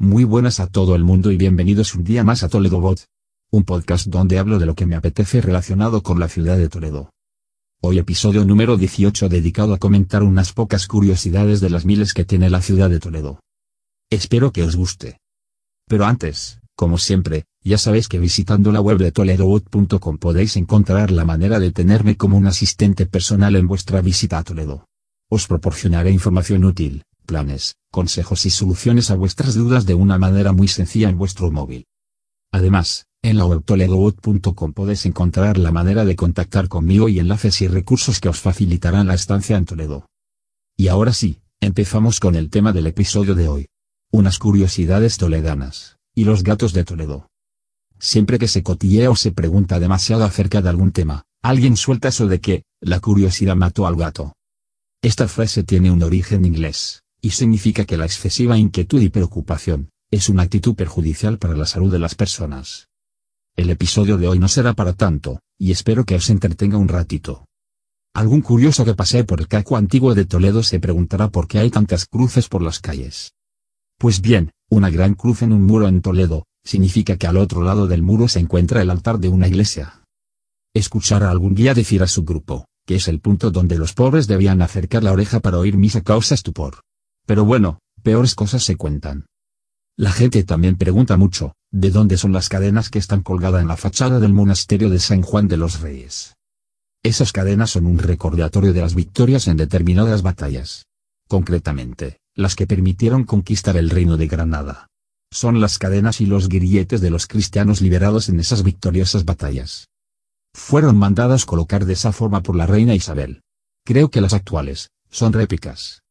Muy buenas a todo el mundo y bienvenidos un día más a Toledo Bot. Un podcast donde hablo de lo que me apetece relacionado con la ciudad de Toledo. Hoy episodio número 18 dedicado a comentar unas pocas curiosidades de las miles que tiene la ciudad de Toledo. Espero que os guste. Pero antes, como siempre, ya sabéis que visitando la web de toledobot.com podéis encontrar la manera de tenerme como un asistente personal en vuestra visita a Toledo. Os proporcionaré información útil, planes, consejos y soluciones a vuestras dudas de una manera muy sencilla en vuestro móvil. Además, en la web toledobot.com podéis encontrar la manera de contactar conmigo y enlaces y recursos que os facilitarán la estancia en Toledo. Y ahora sí, empezamos con el tema del episodio de hoy. Unas curiosidades toledanas, y los gatos de Toledo. Siempre que se cotillea o se pregunta demasiado acerca de algún tema, alguien suelta eso de que, la curiosidad mató al gato. Esta frase tiene un origen inglés, y significa que la excesiva inquietud y preocupación, es una actitud perjudicial para la salud de las personas. El episodio de hoy no será para tanto, y espero que os entretenga un ratito. Algún curioso que pase por el caco antiguo de Toledo se preguntará por qué hay tantas cruces por las calles. Pues bien, una gran cruz en un muro en Toledo, significa que al otro lado del muro se encuentra el altar de una iglesia. Escuchar a algún guía decir a su grupo, que es el punto donde los pobres debían acercar la oreja para oír misa causa estupor. Pero bueno, peores cosas se cuentan. La gente también pregunta mucho, ¿de dónde son las cadenas que están colgadas en la fachada del monasterio de San Juan de los Reyes? Esas cadenas son un recordatorio de las victorias en determinadas batallas. Concretamente, las que permitieron conquistar el reino de Granada. Son las cadenas y los grilletes de los cristianos liberados en esas victoriosas batallas fueron mandadas colocar de esa forma por la reina Isabel. Creo que las actuales, son réplicas.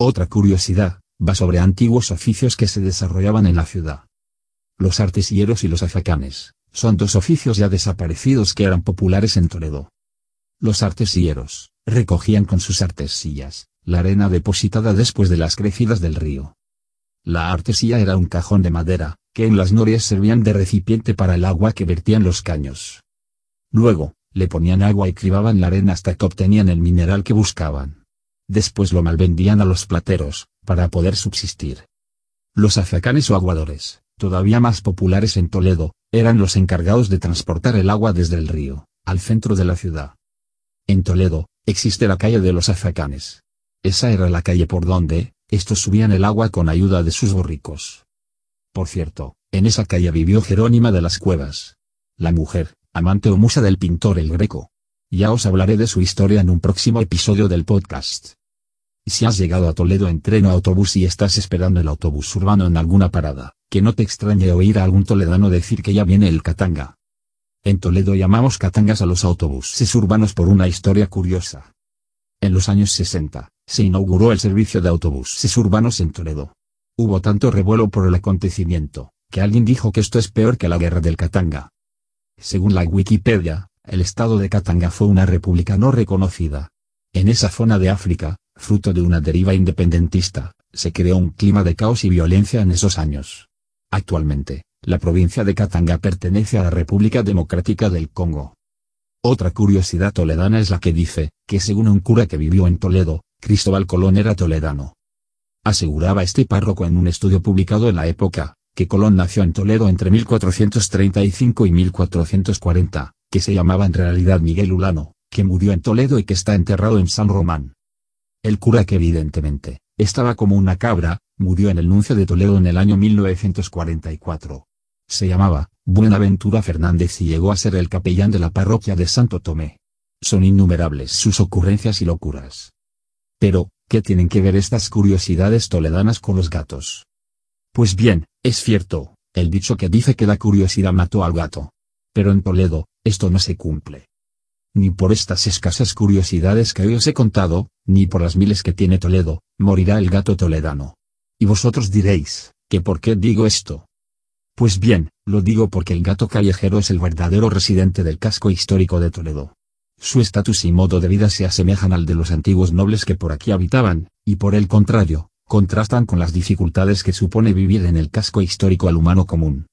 Otra curiosidad, va sobre antiguos oficios que se desarrollaban en la ciudad. Los artesilleros y los azacanes, son dos oficios ya desaparecidos que eran populares en Toledo. Los artesilleros, recogían con sus artesillas, la arena depositada después de las crecidas del río. La artesilla era un cajón de madera, que en las norias servían de recipiente para el agua que vertían los caños. Luego, le ponían agua y cribaban la arena hasta que obtenían el mineral que buscaban. Después lo malvendían a los plateros, para poder subsistir. Los azacanes o aguadores, todavía más populares en Toledo, eran los encargados de transportar el agua desde el río, al centro de la ciudad. En Toledo, existe la calle de los azacanes. Esa era la calle por donde, estos subían el agua con ayuda de sus borricos. Por cierto, en esa calle vivió Jerónima de las Cuevas. La mujer, amante o musa del pintor El Greco. Ya os hablaré de su historia en un próximo episodio del podcast. Si has llegado a Toledo en tren o autobús y estás esperando el autobús urbano en alguna parada, que no te extrañe oír a algún toledano decir que ya viene el Katanga. En Toledo llamamos Katangas a los autobuses urbanos por una historia curiosa. En los años 60, se inauguró el servicio de autobuses urbanos en Toledo. Hubo tanto revuelo por el acontecimiento, que alguien dijo que esto es peor que la guerra del Katanga. Según la Wikipedia, el estado de Katanga fue una república no reconocida. En esa zona de África, fruto de una deriva independentista, se creó un clima de caos y violencia en esos años. Actualmente, la provincia de Katanga pertenece a la República Democrática del Congo. Otra curiosidad toledana es la que dice, que según un cura que vivió en Toledo, Cristóbal Colón era toledano. Aseguraba este párroco en un estudio publicado en la época, que Colón nació en Toledo entre 1435 y 1440, que se llamaba en realidad Miguel Ulano, que murió en Toledo y que está enterrado en San Román. El cura que evidentemente, estaba como una cabra, murió en el nuncio de Toledo en el año 1944. Se llamaba, Buenaventura Fernández y llegó a ser el capellán de la parroquia de Santo Tomé. Son innumerables sus ocurrencias y locuras. Pero, ¿qué tienen que ver estas curiosidades toledanas con los gatos? Pues bien, es cierto, el dicho que dice que la curiosidad mató al gato. Pero en Toledo, esto no se cumple. Ni por estas escasas curiosidades que hoy os he contado, ni por las miles que tiene Toledo, morirá el gato toledano. Y vosotros diréis, ¿que por qué digo esto? Pues bien, lo digo porque el gato callejero es el verdadero residente del casco histórico de Toledo. Su estatus y modo de vida se asemejan al de los antiguos nobles que por aquí habitaban, y por el contrario, contrastan con las dificultades que supone vivir en el casco histórico al humano común.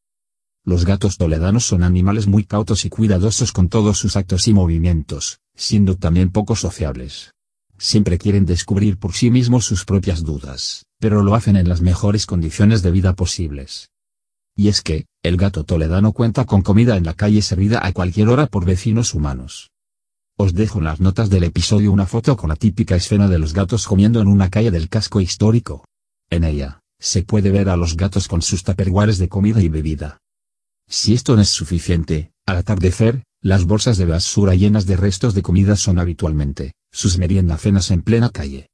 Los gatos toledanos son animales muy cautos y cuidadosos con todos sus actos y movimientos, siendo también poco sociables. Siempre quieren descubrir por sí mismos sus propias dudas, pero lo hacen en las mejores condiciones de vida posibles. Y es que, el gato toledano cuenta con comida en la calle servida a cualquier hora por vecinos humanos. Os dejo en las notas del episodio una foto con la típica escena de los gatos comiendo en una calle del casco histórico. En ella, se puede ver a los gatos con sus taperguares de comida y bebida. Si esto no es suficiente, al atardecer, las bolsas de basura llenas de restos de comida son habitualmente, sus meriendas cenas en plena calle.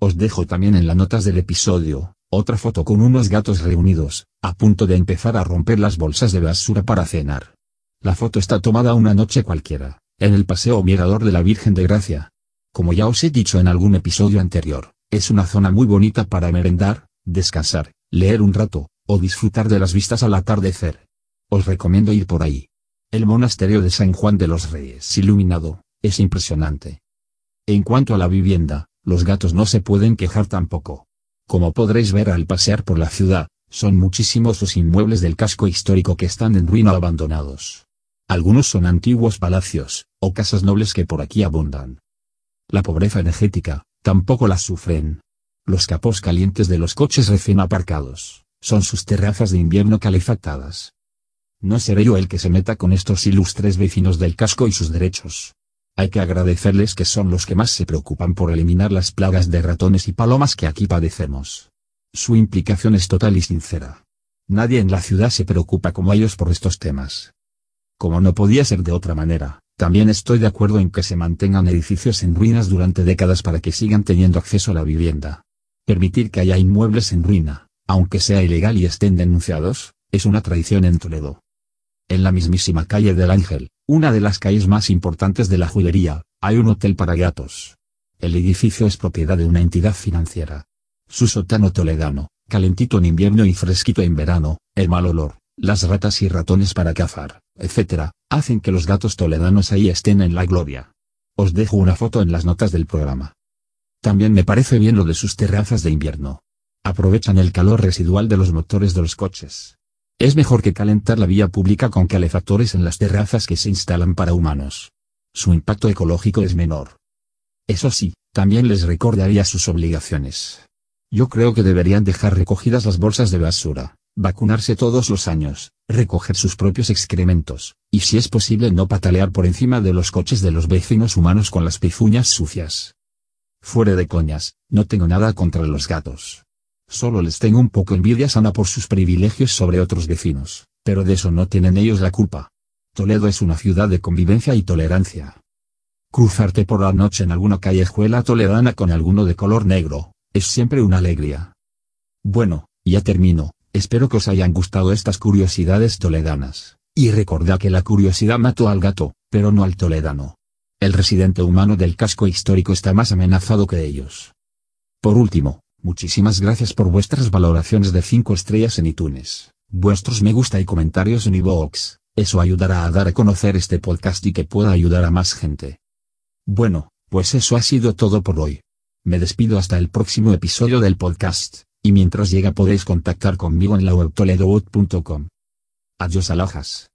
Os dejo también en las notas del episodio, otra foto con unos gatos reunidos, a punto de empezar a romper las bolsas de basura para cenar. La foto está tomada una noche cualquiera, en el Paseo Mirador de la Virgen de Gracia. Como ya os he dicho en algún episodio anterior, es una zona muy bonita para merendar, descansar, leer un rato, o disfrutar de las vistas al atardecer. Os recomiendo ir por ahí. El monasterio de San Juan de los Reyes iluminado, es impresionante. En cuanto a la vivienda, los gatos no se pueden quejar tampoco. Como podréis ver al pasear por la ciudad, son muchísimos los inmuebles del casco histórico que están en ruina abandonados. Algunos son antiguos palacios, o casas nobles que por aquí abundan. La pobreza energética, tampoco la sufren. Los capós calientes de los coches recién aparcados, son sus terrazas de invierno calefactadas. No seré yo el que se meta con estos ilustres vecinos del casco y sus derechos. Hay que agradecerles que son los que más se preocupan por eliminar las plagas de ratones y palomas que aquí padecemos. Su implicación es total y sincera. Nadie en la ciudad se preocupa como ellos por estos temas. Como no podía ser de otra manera, también estoy de acuerdo en que se mantengan edificios en ruinas durante décadas para que sigan teniendo acceso a la vivienda. Permitir que haya inmuebles en ruina, aunque sea ilegal y estén denunciados, es una tradición en Toledo. En la mismísima calle del Ángel, una de las calles más importantes de la juguería, hay un hotel para gatos. El edificio es propiedad de una entidad financiera. Su sótano toledano, calentito en invierno y fresquito en verano, el mal olor, las ratas y ratones para cazar, etc., hacen que los gatos toledanos ahí estén en la gloria. Os dejo una foto en las notas del programa. También me parece bien lo de sus terrazas de invierno. Aprovechan el calor residual de los motores de los coches. Es mejor que calentar la vía pública con calefactores en las terrazas que se instalan para humanos. Su impacto ecológico es menor. Eso sí, también les recordaría sus obligaciones. Yo creo que deberían dejar recogidas las bolsas de basura, vacunarse todos los años, recoger sus propios excrementos, y si es posible no patalear por encima de los coches de los vecinos humanos con las pezuñas sucias. Fuera de coñas, no tengo nada contra los gatos. Solo les tengo un poco envidia sana por sus privilegios sobre otros vecinos, pero de eso no tienen ellos la culpa. Toledo es una ciudad de convivencia y tolerancia. Cruzarte por la noche en alguna callejuela toledana con alguno de color negro, es siempre una alegría. Bueno, ya termino, espero que os hayan gustado estas curiosidades toledanas, y recordad que la curiosidad mató al gato, pero no al toledano. El residente humano del casco histórico está más amenazado que ellos. Por último, Muchísimas gracias por vuestras valoraciones de 5 estrellas en iTunes, vuestros me gusta y comentarios en iVoox, eso ayudará a dar a conocer este podcast y que pueda ayudar a más gente. Bueno, pues eso ha sido todo por hoy. Me despido hasta el próximo episodio del podcast, y mientras llega podéis contactar conmigo en la web toledobot.com. Adiós alajas.